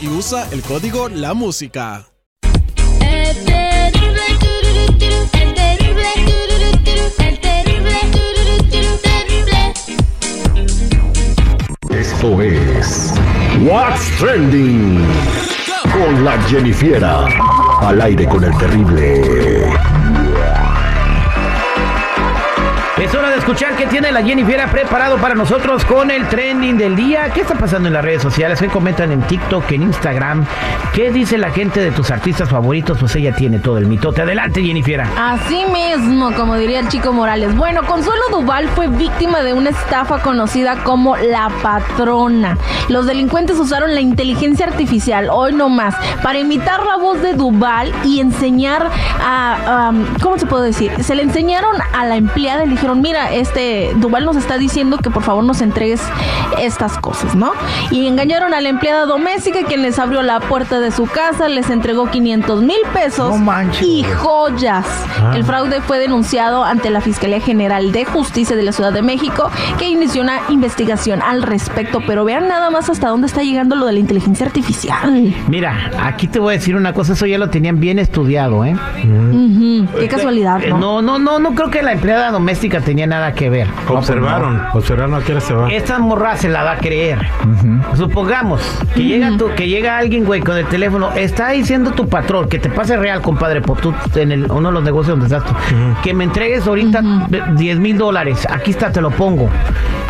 Y usa el código La Música. Esto es What's Trending con la Jennifiera. Al aire con el terrible. Escuchar qué tiene la Jennifer preparado para nosotros con el trending del día. ¿Qué está pasando en las redes sociales? ¿Qué comentan en TikTok, en Instagram? ¿Qué dice la gente de tus artistas favoritos? Pues ella tiene todo el mitote. Adelante, Jennifer. Así mismo, como diría el chico Morales. Bueno, Consuelo Duval fue víctima de una estafa conocida como la patrona. Los delincuentes usaron la inteligencia artificial, hoy no más, para imitar la voz de Duval y enseñar a, ¿cómo se puede decir? Se le enseñaron a la empleada y le dijeron, mira, este Duval nos está diciendo que por favor nos entregues estas cosas, ¿no? Y engañaron a la empleada doméstica quien les abrió la puerta de su casa, les entregó 500 mil pesos y joyas. Ah. El fraude fue denunciado ante la Fiscalía General de Justicia de la Ciudad de México, que inició una investigación al respecto, pero vean nada más hasta dónde está llegando lo de la inteligencia artificial. Mira, aquí te voy a decir una cosa, eso ya lo tenían bien estudiado, ¿eh? Qué casualidad, Eh, ¿no? No, no, no, no creo que la empleada doméstica tenía nada que ver. Observaron, observaron a qué se va. Esta morra se la va a creer. Supongamos que llega tu, que llega alguien, güey, con el teléfono, está diciendo tu patrón, que te pase real, compadre, por tú en el, uno de los negocios donde estás tú, que me entregues ahorita 10 mil dólares, aquí está, te lo pongo.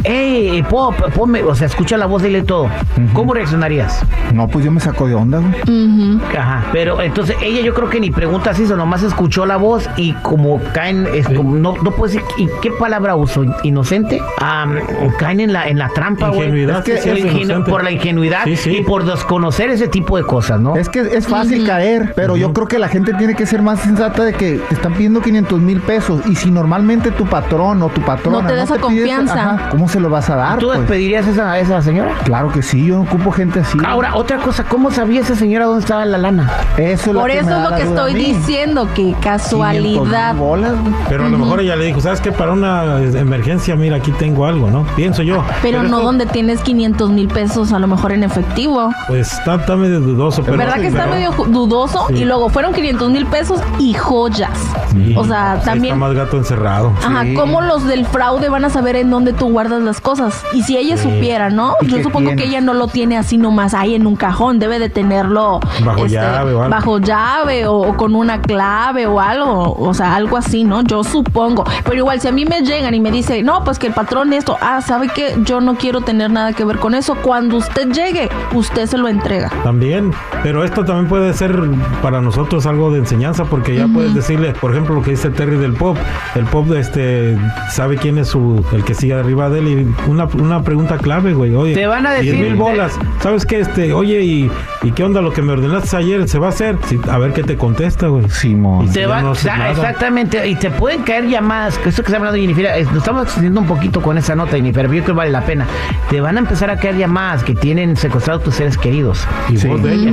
Ey, po- ponme, o sea, escucha la voz, dile todo. ¿Cómo reaccionarías? No, pues yo me saco de onda, güey. Ajá, pero entonces ella yo creo que ni preguntas hizo, nomás escuchó la voz y como caen, es como, no, no puedo decir, ¿y qué palabra uso? ¿Inocente? Am, caen en la, en la trampa, güey. Ingenuidad, Es que sí, ingenu- por la ingenuidad Sí, sí. y por desconocer ese tipo de cosas, ¿no? Es que es fácil caer, pero yo creo que la gente tiene que ser más sensata de que te están pidiendo 500 mil pesos y si normalmente tu patrón o tu patrona No te da esa confianza. ajá, ¿cómo se lo vas a dar? ¿Tú pues? despedirías a esa, a esa señora? Claro que sí, yo no ocupo gente así. Ahora, otra cosa, ¿cómo sabía esa señora dónde estaba la lana? eso es lo Por que eso es lo que estoy diciendo, que 500,000 casualidad. bolas. Pero a lo mejor ella le dijo, ¿sabes qué? Para una emergencia, mira, aquí tengo algo, ¿no? Pienso yo. Pero no esto, donde tienes 500 mil pesos a lo mejor en efectivo. Pues está, está medio dudoso. Pero, ¿Verdad que está pero- medio dudoso? Sí. Y luego fueron 500 mil pesos y joyas. Sí, O sea, pues ahí también... Está más gato encerrado. Ajá, Sí. ¿cómo los del fraude van a saber en dónde tú guardas las cosas? Y si ella supiera, ¿no? ¿Y Yo supongo tiene? que ella no lo tiene así nomás ahí en un cajón, debe de tenerlo este, Bajo llave o algo. bajo llave o, o con una clave o algo, o sea, algo así, ¿no? Yo supongo. Pero igual, si a mí me llegan y me dicen, no, pues que el patrón esto, ah, ¿sabe qué? Yo no quiero tener nada que ver con eso. Cuando usted llegue, usted se lo entrega. También, pero esto también puede ser para nosotros algo de enseñanza porque ya puedes decirle, por ejemplo, lo que dice Terry del pop. El pop este sabe quién es su el que sigue arriba de él y una, una pregunta clave, güey. Oye, Te van a 10 decir- mil bolas. ¿Sabes qué? Este, oye, ¿y, ¿y qué onda lo que me ordenaste ayer? ¿Se va a hacer? Sí, a ver qué te contesta, güey. Simón. Te va- no exactamente, y te pueden caer llamadas, que esto que está hablando Jennifer, es- nos estamos extendiendo un poquito con esa nota, Jennifer, pero yo creo que vale la pena. Te van a empezar a caer llamadas que tienen secuestrados tus seres queridos. Y Sí. de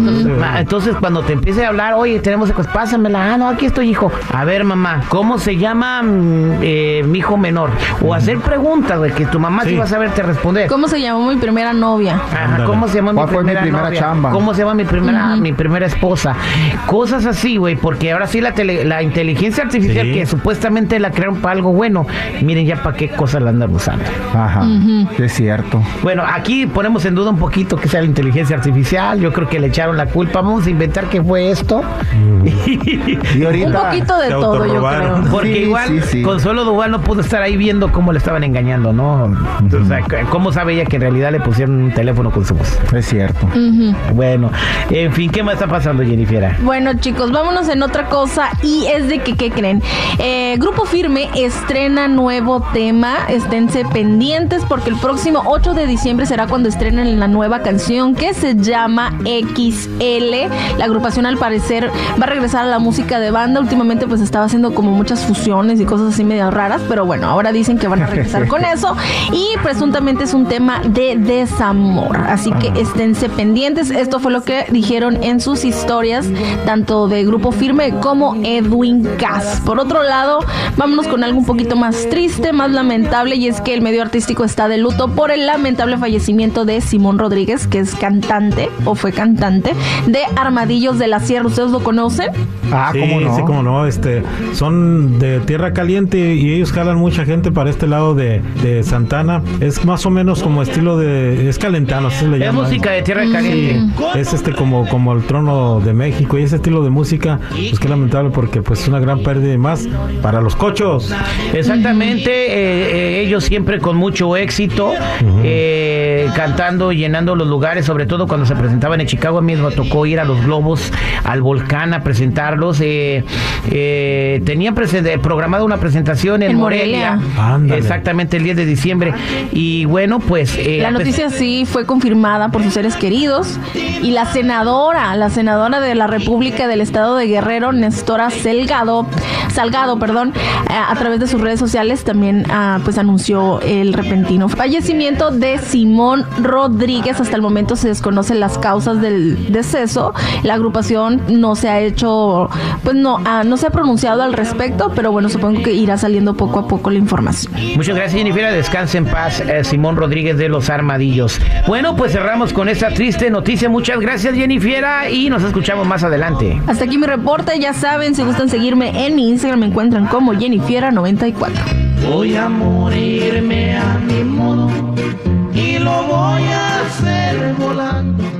entonces, cuando te empiece a hablar, oye, tenemos secuestrado, pásamela, ah, no, aquí estoy, hijo. A ver, mamá, ¿cómo se llama mm, eh, mi hijo menor? O hacer preguntas, de que tu mamá sí. Sí. va a saberte responder. ¿Cómo se llamó mi primera novia? Ajá. ¿Cómo se llama mi ¿Cuál fue mi primera, novia? chamba? ¿Cómo se llama mi primera, mi primera esposa? Cosas así, güey, porque ahora sí la, tele- la inteligencia artificial Sí. que supuestamente la crearon para algo bueno, miren ya para qué cosas la andan usando. Ajá, es cierto. Bueno, aquí ponemos en duda un poquito que sea la inteligencia artificial, yo creo que le echaron la culpa, vamos a inventar qué fue esto. Y Un ahorita... poquito de todo, yo creo. Porque Sí, igual sí, sí. Consuelo Duval no pudo estar ahí viendo cómo le estaban engañando, ¿no? O sea, ¿cómo sabe ella que en realidad le pusieron un teléfono con su voz? Es cierto. Bueno, en fin, ¿qué más está pasando, Jennifer? Bueno, chicos, vámonos en otra cosa y es de que, ¿qué creen? Eh, Grupo Firme estrena nuevo tema, esténse pendientes porque el próximo 8 de diciembre será cuando estrenen la nueva canción que se llama XL. La agrupación al parecer va a regresar a la música de banda, últimamente pues estaba haciendo como muchas fusiones y cosas así medio raras, pero bueno, ahora dicen que van a regresar con eso y presuntamente es un tema de desamor, así que esténse pendientes, esto fue lo que dijeron en sus historias, tanto de Grupo Firme como Edwin Cass. Por otro lado, vámonos con algo un poquito más triste, más lamentable, y es que el medio artístico está de luto por el lamentable fallecimiento de Simón Rodríguez, que es cantante o fue cantante de Armadillos de la Sierra. ¿Ustedes lo conocen? Ah, sí, ¿cómo no? sí, cómo no. Este, son de tierra caliente y ellos jalan mucha gente para este lado de, de Es más o menos como estilo de. Es calentano, así se le Es música de tierra caliente. Es este como, como el trono de México y ese estilo de música, pues que lamentable porque pues es una gran pérdida y más para los cochos. Exactamente, eh, eh, ellos siempre con mucho éxito, eh, cantando llenando los lugares, sobre todo cuando se presentaban en Chicago, a mí me tocó ir a los globos, al volcán a presentarlos. eh, eh, tenían programada una presentación en, En Morelia, exactamente el 10 de diciembre. Y bueno, pues... eh, La noticia sí fue confirmada por sus seres queridos y la senadora, la senadora de la República del Estado de Guerrero, Nestora Salgado, Salgado, perdón, a, a través de sus redes sociales también ah, pues anunció el repentino fallecimiento de Simón Rodríguez. Hasta el momento se desconocen las causas del deceso. La agrupación no se ha hecho, pues no, ah, no se ha pronunciado al respecto, pero bueno, supongo que irá saliendo poco a poco la información. Muchas gracias, Jennifer. En paz, eh, Simón Rodríguez de los Armadillos. Bueno, pues cerramos con esta triste noticia. Muchas gracias, Jennifiera, y nos escuchamos más adelante. Hasta aquí mi reporte. Ya saben, si gustan seguirme en mi Instagram, me encuentran como Jennifiera94. Voy a morirme a mi modo y lo voy a hacer volando.